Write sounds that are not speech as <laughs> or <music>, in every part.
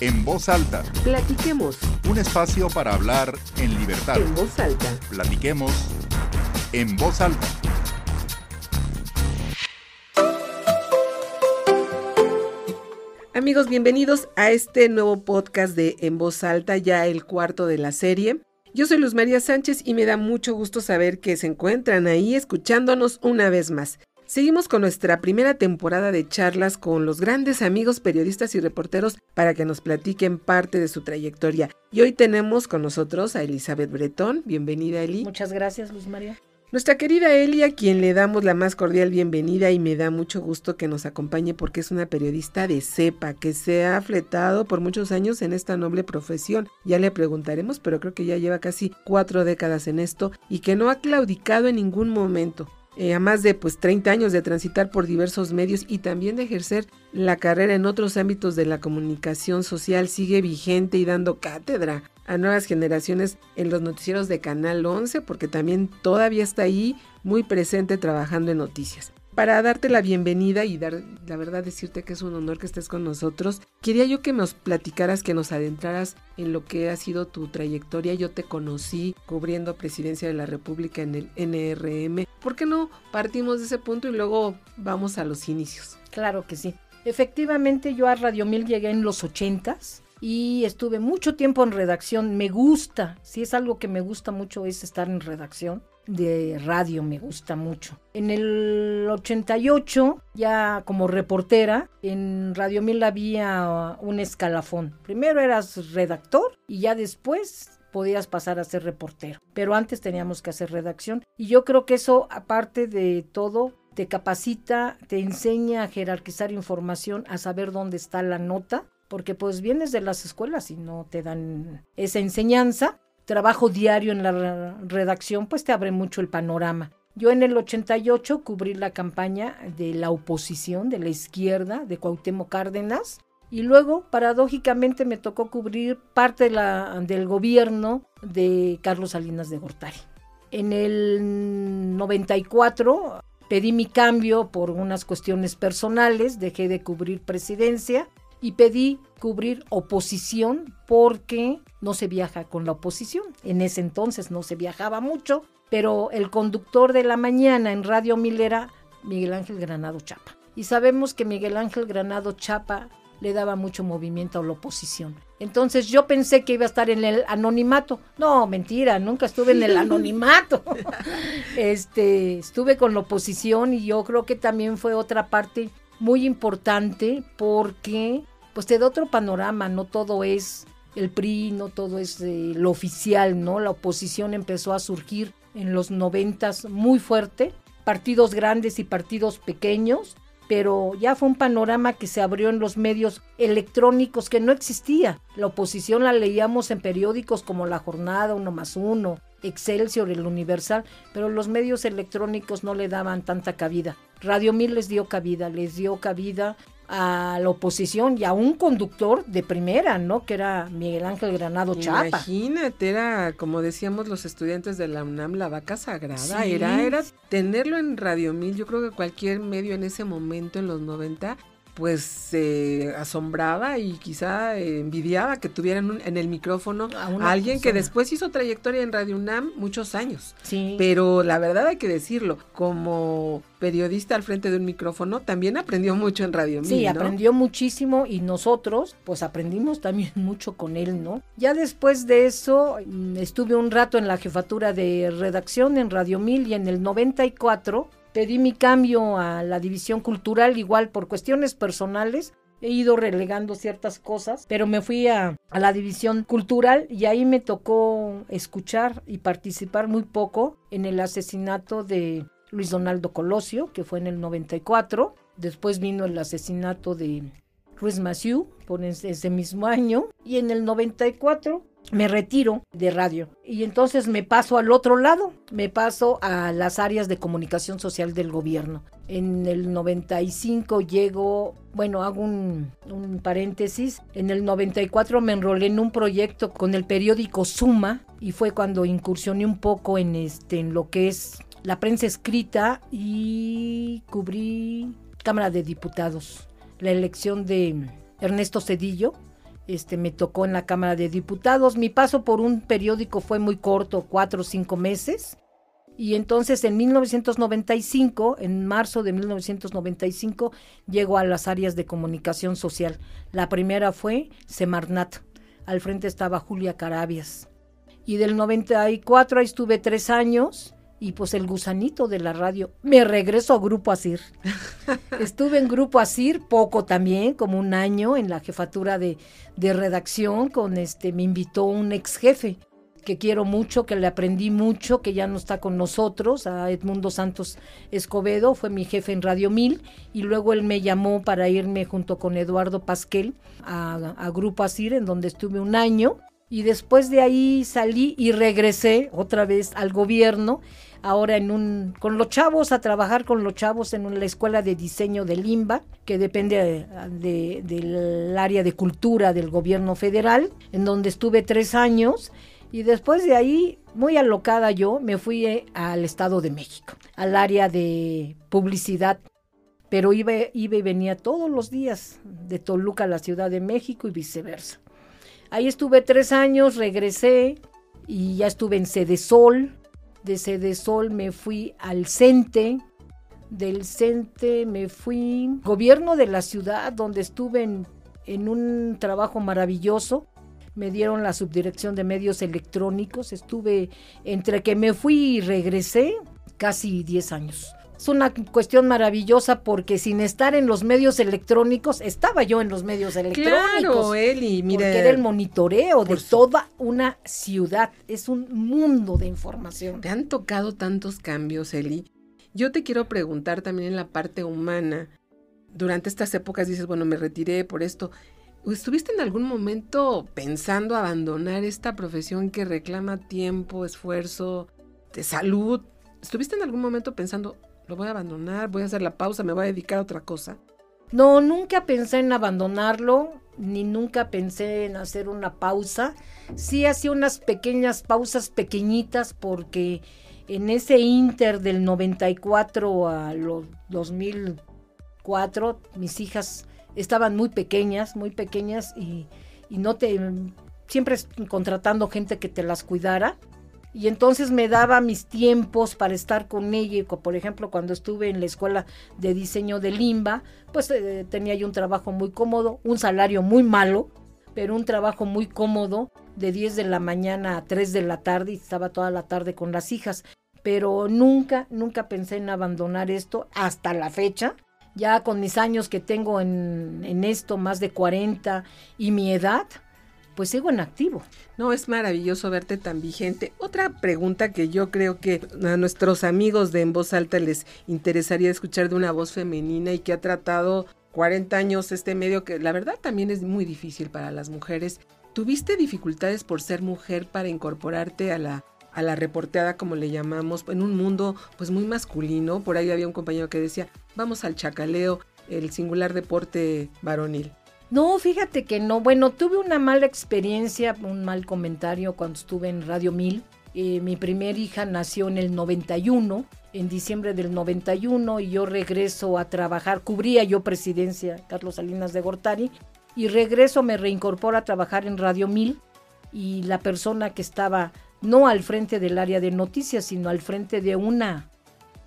En voz alta. Platiquemos. Un espacio para hablar en libertad. En voz alta. Platiquemos en voz alta. Amigos, bienvenidos a este nuevo podcast de En voz alta, ya el cuarto de la serie. Yo soy Luz María Sánchez y me da mucho gusto saber que se encuentran ahí escuchándonos una vez más. Seguimos con nuestra primera temporada de charlas con los grandes amigos periodistas y reporteros para que nos platiquen parte de su trayectoria. Y hoy tenemos con nosotros a Elizabeth Bretón. Bienvenida, Eli. Muchas gracias, Luz María. Nuestra querida Eli, a quien le damos la más cordial bienvenida y me da mucho gusto que nos acompañe porque es una periodista de cepa que se ha fletado por muchos años en esta noble profesión. Ya le preguntaremos, pero creo que ya lleva casi cuatro décadas en esto y que no ha claudicado en ningún momento. Eh, a más de pues 30 años de transitar por diversos medios y también de ejercer la carrera en otros ámbitos de la comunicación social, sigue vigente y dando cátedra a nuevas generaciones en los noticieros de Canal 11, porque también todavía está ahí muy presente trabajando en noticias para darte la bienvenida y dar, la verdad, decirte que es un honor que estés con nosotros, quería yo que nos platicaras, que nos adentraras en lo que ha sido tu trayectoria. Yo te conocí cubriendo Presidencia de la República en el NRM. ¿Por qué no partimos de ese punto y luego vamos a los inicios? Claro que sí. Efectivamente, yo a Radio Mil llegué en los ochentas y estuve mucho tiempo en redacción. Me gusta, si es algo que me gusta mucho es estar en redacción de radio me gusta mucho. En el 88, ya como reportera, en Radio Mil había un escalafón. Primero eras redactor y ya después podías pasar a ser reportero. Pero antes teníamos que hacer redacción. Y yo creo que eso, aparte de todo, te capacita, te enseña a jerarquizar información, a saber dónde está la nota, porque pues vienes de las escuelas y no te dan esa enseñanza trabajo diario en la redacción, pues te abre mucho el panorama. Yo en el 88 cubrí la campaña de la oposición, de la izquierda, de Cuauhtémoc Cárdenas, y luego, paradójicamente, me tocó cubrir parte del gobierno de Carlos Salinas de Gortari. En el 94 pedí mi cambio por unas cuestiones personales, dejé de cubrir presidencia y pedí cubrir oposición porque no se viaja con la oposición. En ese entonces no se viajaba mucho, pero el conductor de la mañana en Radio Milera, Miguel Ángel Granado Chapa. Y sabemos que Miguel Ángel Granado Chapa le daba mucho movimiento a la oposición. Entonces yo pensé que iba a estar en el anonimato. No, mentira, nunca estuve en el <laughs> anonimato. <laughs> este, estuve con la oposición y yo creo que también fue otra parte muy importante porque pues te da otro panorama, no todo es el PRI, no todo es eh, lo oficial, ¿no? La oposición empezó a surgir en los noventas muy fuerte, partidos grandes y partidos pequeños, pero ya fue un panorama que se abrió en los medios electrónicos que no existía. La oposición la leíamos en periódicos como La Jornada, Uno más Uno, Excelsior, El Universal, pero los medios electrónicos no le daban tanta cabida. Radio Mil les dio cabida, les dio cabida a la oposición y a un conductor de primera, ¿no? Que era Miguel Ángel Granado Chapa. Imagínate, era como decíamos los estudiantes de la UNAM, la vaca sagrada. Era, era tenerlo en Radio Mil. Yo creo que cualquier medio en ese momento, en los 90, pues se asombraba y quizá envidiaba que tuvieran en el micrófono a, alguien que después hizo trayectoria en Radio UNAM muchos años. Sí. Pero la verdad hay que decirlo, como periodista al frente de un micrófono, también aprendió mucho en Radio Sí, aprendió muchísimo y nosotros pues aprendimos también <laughs> mucho con él, ¿no? Ya después de eso mm, estuve un rato en la jefatura de redacción en Radio Mil y en el 94 pedí mi cambio a la división cultural, igual por cuestiones personales. He ido relegando ciertas cosas, pero me fui a, la división cultural y ahí me tocó escuchar y participar muy poco en el asesinato de Luis Donaldo Colosio, que fue en el 94. Después vino el asesinato de Ruiz Massieu por ese mismo año. Y en el 94 me retiro de radio y entonces me paso al otro lado, me paso a las áreas de comunicación social del gobierno. En el 95 llego, bueno, hago un, paréntesis, en el 94 me enrolé en un proyecto con el periódico Suma y fue cuando incursioné un poco en, este, en lo que es la prensa escrita y cubrí Cámara de Diputados, la elección de Ernesto Cedillo Este, me tocó en la Cámara de Diputados. Mi paso por un periódico fue muy corto, cuatro o cinco meses. Y entonces en 1995, en marzo de 1995, llego a las áreas de comunicación social. La primera fue Semarnat. Al frente estaba Julia Carabias. Y del 94 ahí estuve tres años y pues el gusanito de la radio. Me regreso a Grupo Asir. <laughs> Estuve en Grupo Asir poco también, como un año en la jefatura de, de, redacción con este, me invitó un ex jefe que quiero mucho, que le aprendí mucho, que ya no está con nosotros, a Edmundo Santos Escobedo, fue mi jefe en Radio 1000 y luego él me llamó para irme junto con Eduardo Pasquel a, a Grupo Asir, en donde estuve un año. Y después de ahí salí y regresé otra vez al gobierno ahora en un, con los chavos, a trabajar con los chavos en la escuela de diseño de Limba, que depende de, del área de cultura del gobierno federal, en donde estuve tres años. Y después de ahí, muy alocada yo, me fui eh, al Estado de México, al área de publicidad. Pero iba, iba y venía todos los días de Toluca a la Ciudad de México y viceversa. Ahí estuve tres años, regresé y ya estuve en Sede Sol, de Sol me fui al CENTE, del CENTE me fui gobierno de la ciudad donde estuve en, en un trabajo maravilloso. Me dieron la subdirección de medios electrónicos. Estuve entre que me fui y regresé casi 10 años. Es una cuestión maravillosa porque sin estar en los medios electrónicos, estaba yo en los medios electrónicos. Claro, Eli, mira. Porque era el monitoreo de toda una ciudad. Es un mundo de información. Te han tocado tantos cambios, Eli. Yo te quiero preguntar también en la parte humana. Durante estas épocas dices, bueno, me retiré por esto. ¿Estuviste en algún momento pensando abandonar esta profesión que reclama tiempo, esfuerzo, de salud? ¿Estuviste en algún momento pensando, lo voy a abandonar, voy a hacer la pausa, me voy a dedicar a otra cosa. No, nunca pensé en abandonarlo, ni nunca pensé en hacer una pausa. Sí hacía unas pequeñas pausas pequeñitas porque en ese inter del 94 a los 2004 mis hijas estaban muy pequeñas, muy pequeñas y, y no te siempre contratando gente que te las cuidara y entonces me daba mis tiempos para estar con ella. Por ejemplo, cuando estuve en la escuela de diseño de Limba, pues eh, tenía yo un trabajo muy cómodo, un salario muy malo, pero un trabajo muy cómodo de 10 de la mañana a 3 de la tarde y estaba toda la tarde con las hijas. Pero nunca, nunca pensé en abandonar esto hasta la fecha. Ya con mis años que tengo en, en esto, más de 40 y mi edad, pues sigo en activo. No, es maravilloso verte tan vigente. Otra pregunta que yo creo que a nuestros amigos de En Voz Alta les interesaría escuchar de una voz femenina y que ha tratado 40 años este medio que la verdad también es muy difícil para las mujeres. ¿Tuviste dificultades por ser mujer para incorporarte a la a la reporteada como le llamamos en un mundo pues muy masculino? Por ahí había un compañero que decía, "Vamos al chacaleo, el singular deporte varonil." No, fíjate que no. Bueno, tuve una mala experiencia, un mal comentario cuando estuve en Radio 1000. Eh, mi primer hija nació en el 91, en diciembre del 91, y yo regreso a trabajar. Cubría yo presidencia, Carlos Salinas de Gortari, y regreso, me reincorporo a trabajar en Radio 1000. Y la persona que estaba no al frente del área de noticias, sino al frente de una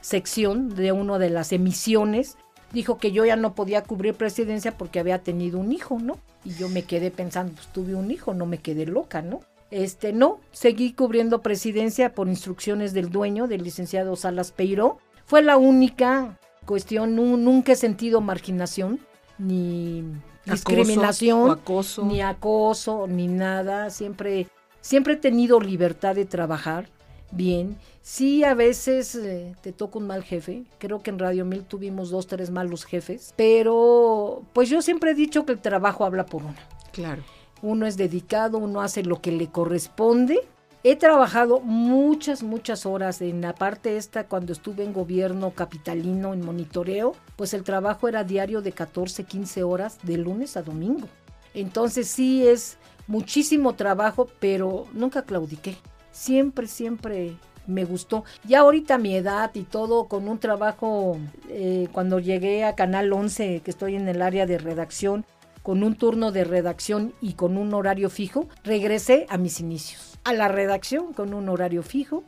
sección de una de las emisiones, dijo que yo ya no podía cubrir presidencia porque había tenido un hijo, ¿no? Y yo me quedé pensando, pues tuve un hijo, no me quedé loca, ¿no? Este, no, seguí cubriendo presidencia por instrucciones del dueño, del licenciado Salas Peiro. Fue la única cuestión, nunca he sentido marginación, ni discriminación, acoso. ni acoso, ni nada. Siempre, siempre he tenido libertad de trabajar bien. Sí, a veces eh, te toca un mal jefe. Creo que en Radio Mil tuvimos dos, tres malos jefes. Pero, pues yo siempre he dicho que el trabajo habla por uno. Claro. Uno es dedicado, uno hace lo que le corresponde. He trabajado muchas, muchas horas en la parte esta cuando estuve en gobierno capitalino, en monitoreo, pues el trabajo era diario de 14, 15 horas de lunes a domingo. Entonces sí es muchísimo trabajo, pero nunca claudiqué siempre, siempre me gustó. Ya ahorita mi edad y todo, con un trabajo, eh, cuando llegué a Canal 11, que estoy en el área de redacción, con un turno de redacción y con un horario fijo, regresé a mis inicios, a la redacción con un horario fijo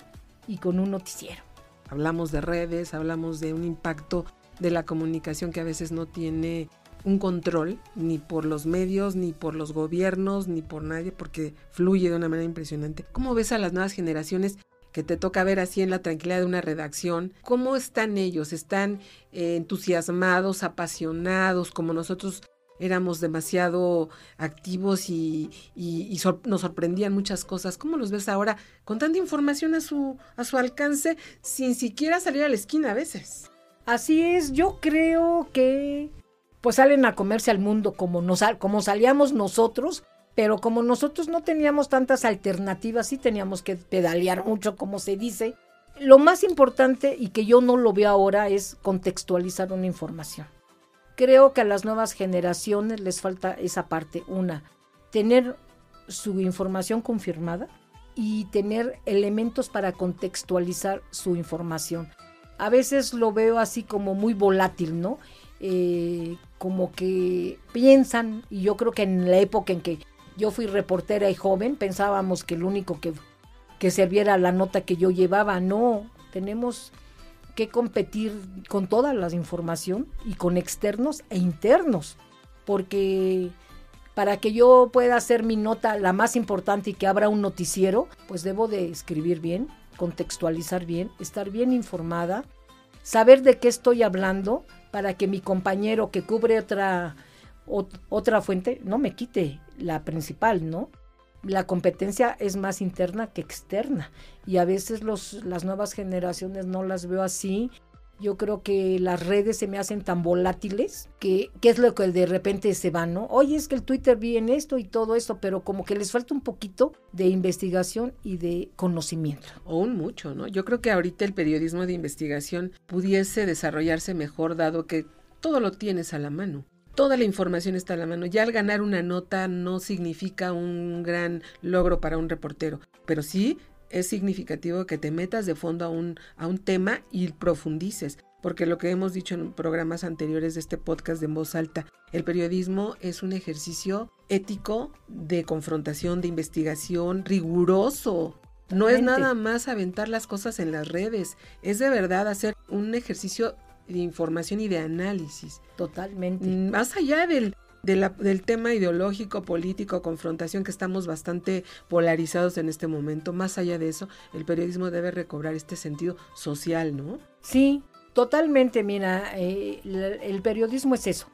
y con un noticiero. Hablamos de redes, hablamos de un impacto de la comunicación que a veces no tiene un control ni por los medios, ni por los gobiernos, ni por nadie, porque fluye de una manera impresionante. ¿Cómo ves a las nuevas generaciones que te toca ver así en la tranquilidad de una redacción? ¿Cómo están ellos? ¿Están eh, entusiasmados, apasionados, como nosotros éramos demasiado activos y, nos sorprendían muchas cosas. ¿Cómo los ves ahora con tanta información a su, a su alcance sin siquiera salir a la esquina a veces? Así es, yo creo que pues salen a comerse al mundo como, nos, como salíamos nosotros, pero como nosotros no teníamos tantas alternativas, sí teníamos que pedalear mucho, como se dice. Lo más importante y que yo no lo veo ahora es contextualizar una información. Creo que a las nuevas generaciones les falta esa parte. Una, tener su información confirmada y tener elementos para contextualizar su información. A veces lo veo así como muy volátil, ¿no? Eh, como que piensan, y yo creo que en la época en que yo fui reportera y joven, pensábamos que el único que, que serviera la nota que yo llevaba, no, tenemos que competir con toda la información y con externos e internos, porque para que yo pueda hacer mi nota la más importante y que abra un noticiero, pues debo de escribir bien, contextualizar bien, estar bien informada, saber de qué estoy hablando para que mi compañero que cubre otra, otra fuente no me quite la principal, ¿no? La competencia es más interna que externa y a veces los, las nuevas generaciones no las veo así. Yo creo que las redes se me hacen tan volátiles que, es lo que de repente se va, ¿no? Oye, es que el Twitter vi en esto y todo esto, pero como que les falta un poquito de investigación y de conocimiento. O un mucho, ¿no? Yo creo que ahorita el periodismo de investigación pudiese desarrollarse mejor dado que todo lo tienes a la mano toda la información está a la mano. Ya al ganar una nota no significa un gran logro para un reportero, pero sí es significativo que te metas de fondo a un, a un tema y profundices. Porque lo que hemos dicho en programas anteriores de este podcast de en voz alta, el periodismo es un ejercicio ético de confrontación, de investigación, riguroso. No es nada más aventar las cosas en las redes, es de verdad hacer un ejercicio de información y de análisis. Totalmente. Más allá del, del tema ideológico, político, confrontación, que estamos bastante polarizados en este momento, más allá de eso, el periodismo debe recobrar este sentido social, ¿no? Sí, totalmente. Mira, eh, el periodismo es eso,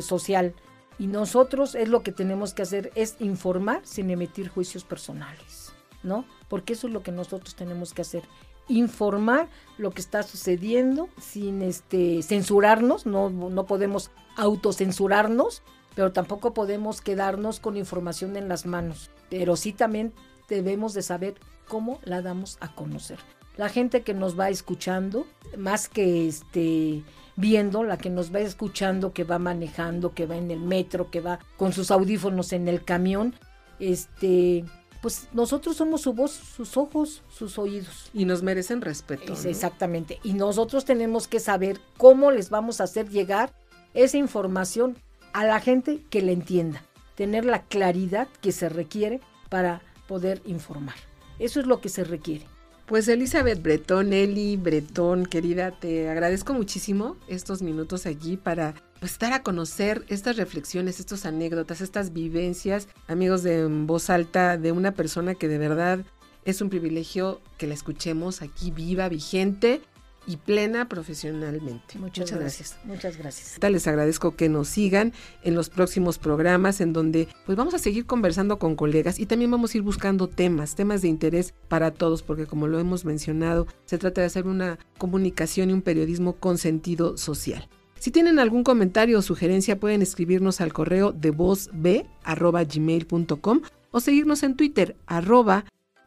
social. Y nosotros es lo que tenemos que hacer, es informar sin emitir juicios personales, ¿no? Porque eso es lo que nosotros tenemos que hacer, informar lo que está sucediendo sin este censurarnos, no, no podemos autocensurarnos, pero tampoco podemos quedarnos con información en las manos. Pero sí también debemos de saber cómo la damos a conocer. La gente que nos va escuchando, más que este viendo, la que nos va escuchando, que va manejando, que va en el metro, que va con sus audífonos en el camión, este pues nosotros somos su voz, sus ojos, sus oídos. Y nos merecen respeto. Exactamente. Y nosotros tenemos que saber cómo les vamos a hacer llegar esa información a la gente que le entienda. Tener la claridad que se requiere para poder informar. Eso es lo que se requiere. Pues Elizabeth Bretón, Eli Bretón, querida, te agradezco muchísimo estos minutos allí para pues, dar a conocer estas reflexiones, estas anécdotas, estas vivencias, amigos de voz alta, de una persona que de verdad es un privilegio que la escuchemos aquí viva, vigente y plena profesionalmente. Muchas, gracias. Muchas gracias. Les agradezco que nos sigan en los próximos programas en donde pues vamos a seguir conversando con colegas y también vamos a ir buscando temas, temas de interés para todos, porque como lo hemos mencionado, se trata de hacer una comunicación y un periodismo con sentido social. Si tienen algún comentario o sugerencia pueden escribirnos al correo de vozb.gmail.com o seguirnos en Twitter arroba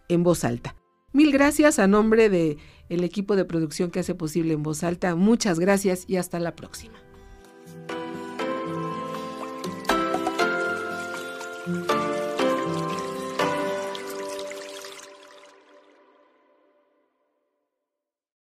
en voz alta. Mil gracias a nombre de el equipo de producción que hace posible en voz alta. Muchas gracias y hasta la próxima.